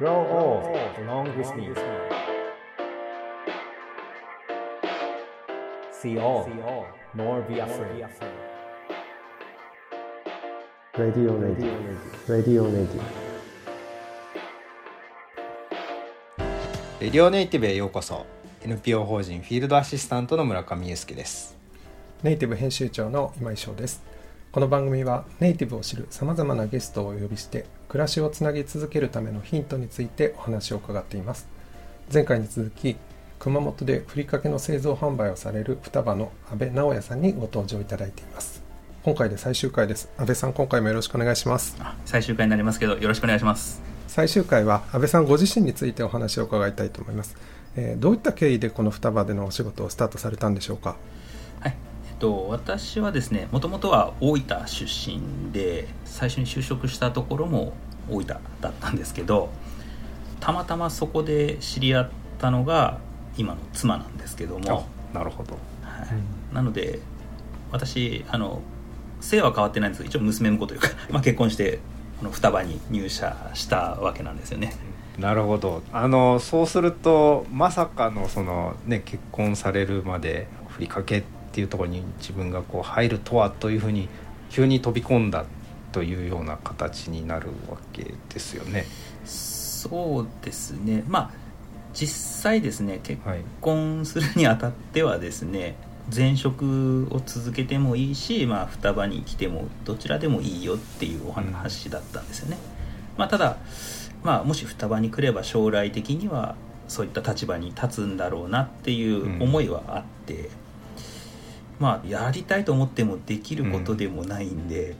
Grow old along with me. See all, nor be afraid. Radio Radio レディオネイティブへようこそ。NPO 法人フィールドアシスタントの村上裕介です。ネイティブ編集長の今井翔です。この番組はネイティブを知るさまざまなゲストをお呼びして暮らしをつなぎ続けるためのヒントについてお話を伺っています。前回に続き熊本でふりかけの製造販売をされる双葉の阿部直也さんにご登場いただいています。今回で最終回です。阿部さん今回もよろしくお願いします。あ最終回になりますけどよろしくお願いします。最終回は安倍さんご自身についてお話を伺いたいと思います、えーどういった経緯でこの双葉でのお仕事をスタートされたんでしょうか？はいと私はですねもともとは大分出身で最初に就職したところも大分だったんですけどたまたまそこで知り合ったのが今の妻なんですけども、なるほど。はい、なので私あの姓は変わってないんですけど一応娘婿というか、まあ、結婚してこの双葉に入社したわけなんですよね。なるほど。あのそうするとまさかのそのね結婚されるまでふりかけっていうところに自分がこう入るとはというふうに急に飛び込んだというような形になるわけですよね。そうですね。まあ実際ですね結はい。婚するにあたってはですね前職を続けてもいいし、まあ、双葉に来てもどちらでもいいよっていうお話だったんですよね、まあ、ただ、まあ、もし双葉に来れば将来的にはそういった立場に立つんだろうなっていう思いはあって、まあやりたいと思ってもできることでもないんで、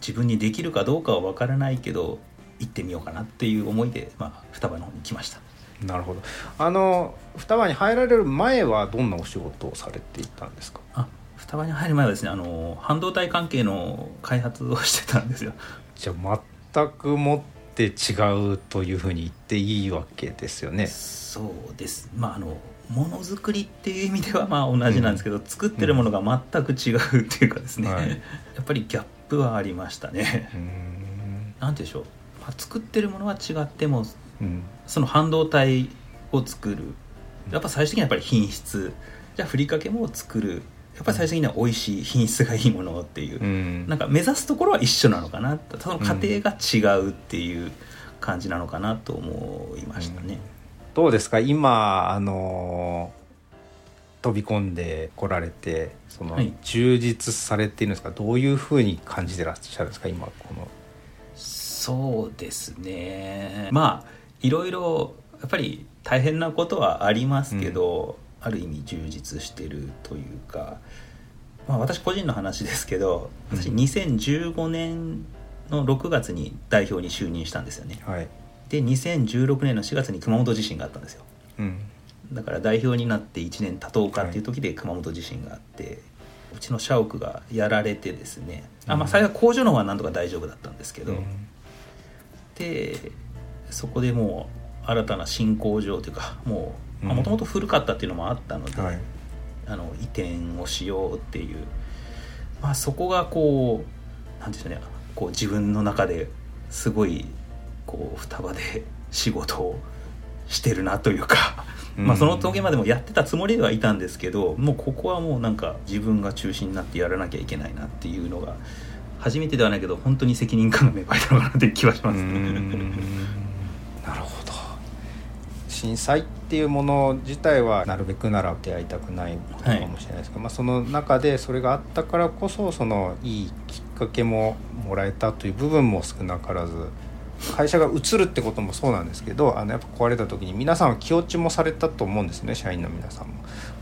自分にできるかどうかは分からないけど行ってみようかなっていう思いで、まあ、双葉の方に来ました。なるほど。あの双葉に入られる前はどんなお仕事をされていたんですか？あ双葉に入る前はですねあの半導体関係の開発をしてたんですよ。じゃあ全くもって違うというふうに言っていいわけですよね。そうです。まああのものづくりっていう意味ではまあ同じなんですけど、作ってるものが全く違うっていうかですね、はい。やっぱりギャップはありましたね。うーん。なんて言うんでしょう、まあ、作ってるものは違ってもうん。その半導体を作る。やっぱ最終的にはやっぱり品質。じゃあふりかけも作る。やっぱり最終的には美味しい品質がいいものっていう、うん。なんか目指すところは一緒なのかなその過程が違うっていう感じなのかなと思いましたね、どうですか？今あの飛び込んでこられてその、はい。充実されているんですか？どういうふうに感じてらっしゃるんですか？今この。そうですね。まあいろいろやっぱり大変なことはありますけど、ある意味充実してるというか、まあ、私個人の話ですけど私うん2015年の6月に代表に就任したんですよね。はい、で2016年の4月に熊本地震があったんですよ。うん。だから代表になって1年経とうかっていう時で熊本地震があって、うちの社屋がやられてですね。あ、まあ、幸い工場の方はなんとか大丈夫だったんですけど、でそこでもう新たな新工場というかもううん。もともと古かったっていうのもあったので、はい。あの移転をしようっていう、まあ、そこがこうなんていうんでしょうね。こう自分の中ですごいこう双葉で仕事をしてるなというか、うん。まあその峠までもやってたつもりではいたんですけどもうここはもうなんか自分が中心になってやらなきゃいけないなっていうのが初めてではないけど本当に責任感が芽生えたのかなっていう気はします。ん。なるほど。震災っていうもの自体はなるべくなら出会いたくないことかもしれないですけど、まあ、その中でそれがあったからこそそのいいきっかけももらえたという部分も少なからず会社が移るってこともそうなんですけどあのやっぱ壊れた時に皆さんは気落ちもされたと思うんですね社員の皆さんも。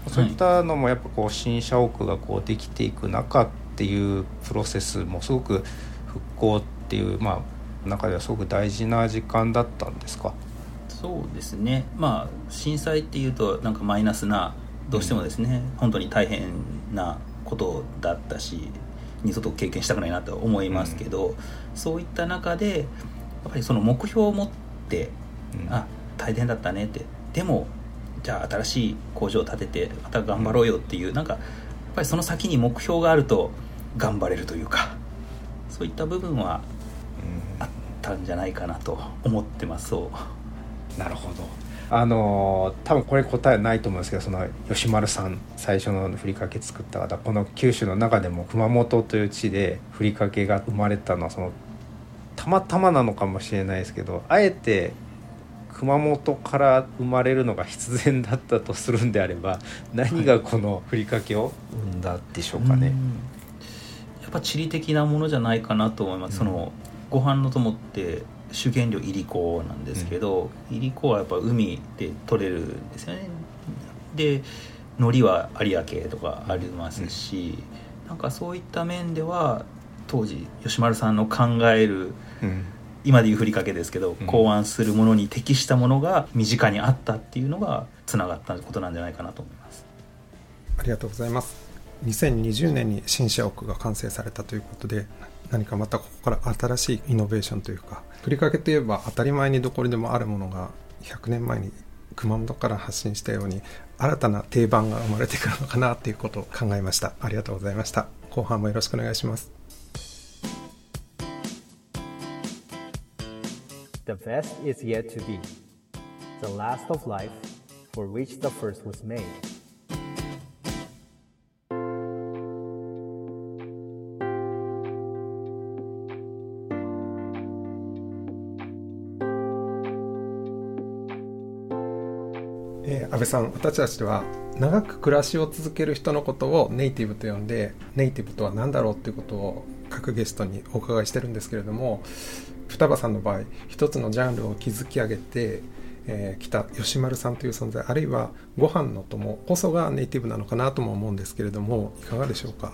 そういったのもやっぱこう新社屋がこうできていく中っていうプロセスもすごく復興っていうまあ中ではすごく大事な時間だったんですか？そうですねまあ震災っていうとなんかマイナスなどうしてもですね、本当に大変なことだったし二度と経験したくないなと思いますけど、そういった中でやっぱりその目標を持って、うん。あ大変だったねって。でもじゃあ新しい工場を建ててまた頑張ろうよっていう、なんかやっぱりその先に目標があると頑張れるというかそういった部分はあったんじゃないかなと思ってますそう。なるほど。あの多分これ答えないと思うんですけどその吉丸さん最初のふりかけ作った方この九州の中でも熊本という地でふりかけが生まれたのはそのたまたまなのかもしれないですけどあえて熊本から生まれるのが必然だったとするんであれば何がこのふりかけを生んだでしょうかね。やっぱ地理的なものじゃないかなと思います。うん、そのご飯の友って主原料いりこなんですけど、いりこはやっぱ海で取れるんですよね。で海苔は有明とかありますし、うん、なんかそういった面では当時吉丸さんの考える、うん、今でいうふりかけですけど、考案するものに適したものが身近にあったっていうのがつながったことなんじゃないかなと思います。ありがとうございます。2020年に新社屋が完成されたということで何かまたここから新しいイノベーションというかふりかけといえば当たり前にどこにでもあるものが100年前に熊本から発信したように新たな定番が生まれてくるのかなということを考えましたありがとうございました後半もよろしくお願いします The best is yet to be. The last of life for which the first was made. 安倍さん私たちは長く暮らしを続ける人のことをネイティブと呼んでネイティブとは何だろうっていうことを各ゲストにお伺いしてるんですけれども双葉さんの場合一つのジャンルを築き上げてえー、た吉丸さんという存在あるいはご飯の友こそがネイティブなのかなとも思うんですけれどもいかがでしょうか？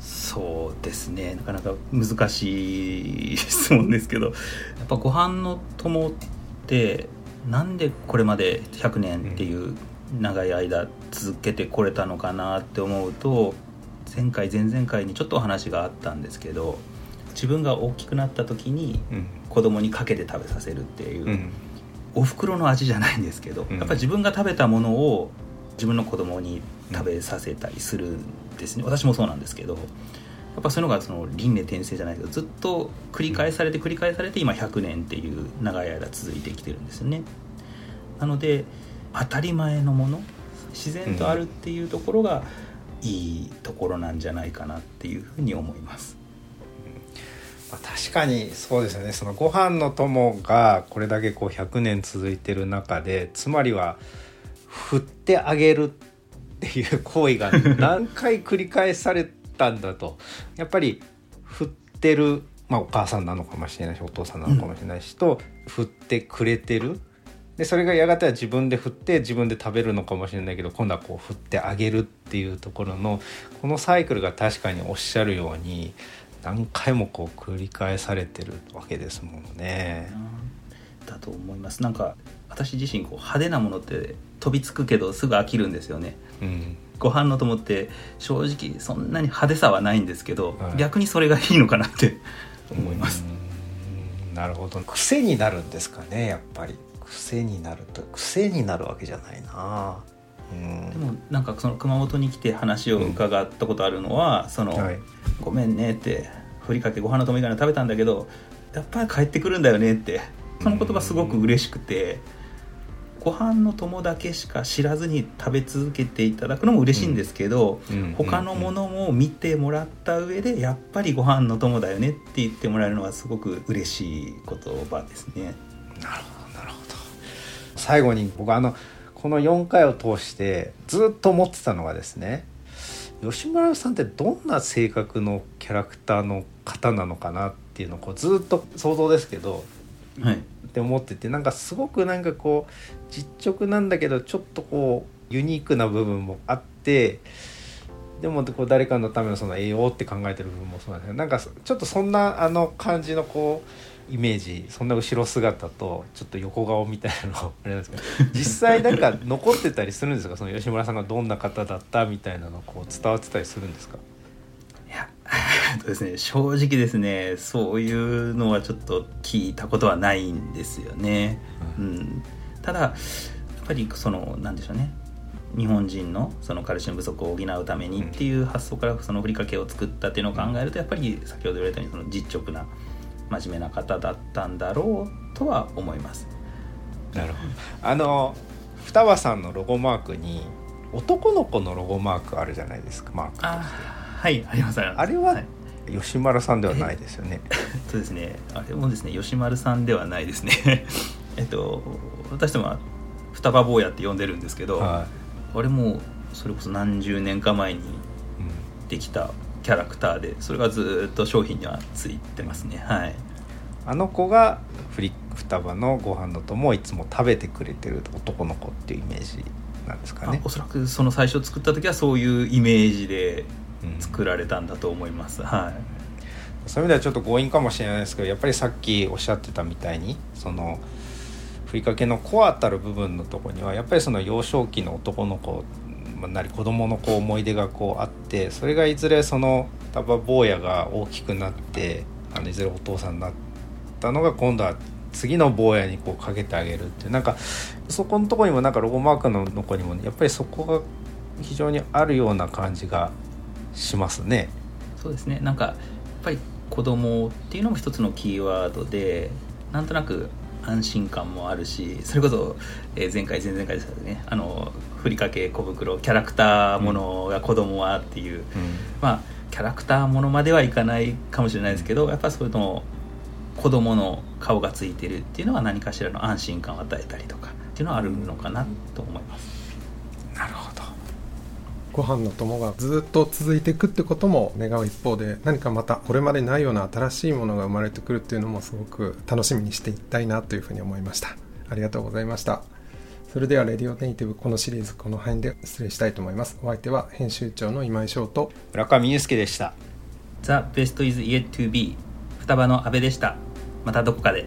そうですね。なかなか難しい質問ですけど やっぱご飯の友ってなんでこれまで100年っていう長い間続けてこれたのかなって思うと前回前々回にちょっとお話があったんですけど自分が大きくなった時に子供にかけて食べさせるっていう、うん、お袋の味じゃないんですけど、やっぱ自分が食べたものを自分の子供に食べさせたりするんですね、私もそうなんですけどやっぱそういうのがその輪廻転生じゃないけどずっと繰り返されて繰り返されて今100年っていう長い間続いてきてるんですよね。なので当たり前のもの自然とあるっていうところがいいところなんじゃないかなっていうふうに思います。ま、確かにそうですよね。そのご飯の友がこれだけこう100年続いてる中でつまりは振ってあげるっていう行為が何回繰り返されたんだと。やっぱり振ってる、まあ、お母さんなのかもしれないしお父さんなのかもしれないし、と振ってくれてる。でそれがやがては自分で振って自分で食べるのかもしれないけど今度はこう振ってあげるっていうところのこのサイクルが確かにおっしゃるように何回もこう繰り返されてるわけですもんね。だと思います。なんか私自身こう派手なものって飛びつくけどすぐ飽きるんですよね。うん、ご飯のと思って正直そんなに派手さはないんですけど、はい、逆にそれがいいのかなって思います。なるほど。癖になるんですかねやっぱり。癖になると癖になるわけじゃないな、うん、でもなんかその熊本に来て話を伺ったことあるのは、うん、その、はい、ごめんねってふりかけご飯の友以外の食べたんだけどやっぱり帰ってくるんだよねってその言葉すごく嬉しくて、ご飯の友だけしか知らずに食べ続けていただくのも嬉しいんですけど、うん、他のものも見てもらった上でやっぱりご飯の友だよねって言ってもらえるのはすごく嬉しい言葉ですね。なるほど最後に僕あのこの4回を通してずっと思ってたのがですね吉村さんってどんな性格のキャラクターの方なのかなっていうのをこうずっと想像ですけど、はい、って思っててなんかすごくなんかこう実直なんだけどちょっとこうユニークな部分もあってでもこう誰かのためのその栄養って考えてる部分もそうなんですけどなんかちょっとそんなあの感じのこうイメージそんな後ろ姿とちょっと横顔みたいなの あれなんですけど実際なんか残ってたりするんですか？その吉村さんがどんな方だったみたいなのこう伝わってたりするんですか？いや ですね。正直ですねそういうのはちょっと聞いたことはないんですよね。うん、うん、ただやっぱりそのなんでしょうね。日本人のそのカルシウム不足を補うためにっていう発想からそのふりかけを作ったっていうのを考えるとやっぱり先ほど言われたようにその実直な真面目な方だったんだろうとは思います。なるほど。あの双葉さんのロゴマークに男の子のロゴマークあるじゃないですかマークとして。あはいありますあれは吉丸さんではないですよね。そうですね。あれもですね、吉丸さんではないですね。えっと、私どもは双葉坊やって呼んでるんですけど、はあれもそれこそ何十年か前にできたキャラクターで、それがずっと商品にはついてますね。はい。あの子がフリ双葉のご飯の友をいつも食べてくれてる男の子っていうイメージなんですかね。あおそらくその最初作った時はそういうイメージでうん作られたんだと思います。はい。そういう意味ではちょっと強引かもしれないですけどやっぱりさっきおっしゃってたみたいにそのふりかけのコアたる部分のところにはやっぱりその幼少期の男の子まあなり子供のこう思い出がこうあってそれがいずれその多分坊やが大きくなってあのいずれお父さんになったのが今度は次の坊やにこうかけてあげるっていうなんかそこのとこにもなんかロゴマークのとこにもやっぱりそこが非常にあるような感じがしますね。そうですね。なんかやっぱり子供っていうのも一つのキーワードで、なんとなく安心感もあるし、それこそ、えー前回前々回ですよね。あのふりかけ小袋キャラクターものが子供はっていう、うんまあキャラクターものまではいかないかもしれないですけど、やっぱそれとも子供の顔がついてるっていうのは何かしらの安心感を与えたりとかっていうのはあるのかなと思います。なるほど。ご飯の友がずっと続いていくってことも願う一方で何かまたこれまでないような新しいものが生まれてくるっていうのもすごく楽しみにしていきたいなというふうに思いましたありがとうございましたそれではレディオネイティブこのシリーズこの辺で失礼したいと思いますお相手は編集長の今井翔と村上祐介でした。The best is yet to be 双葉の阿部でした。またどこかで。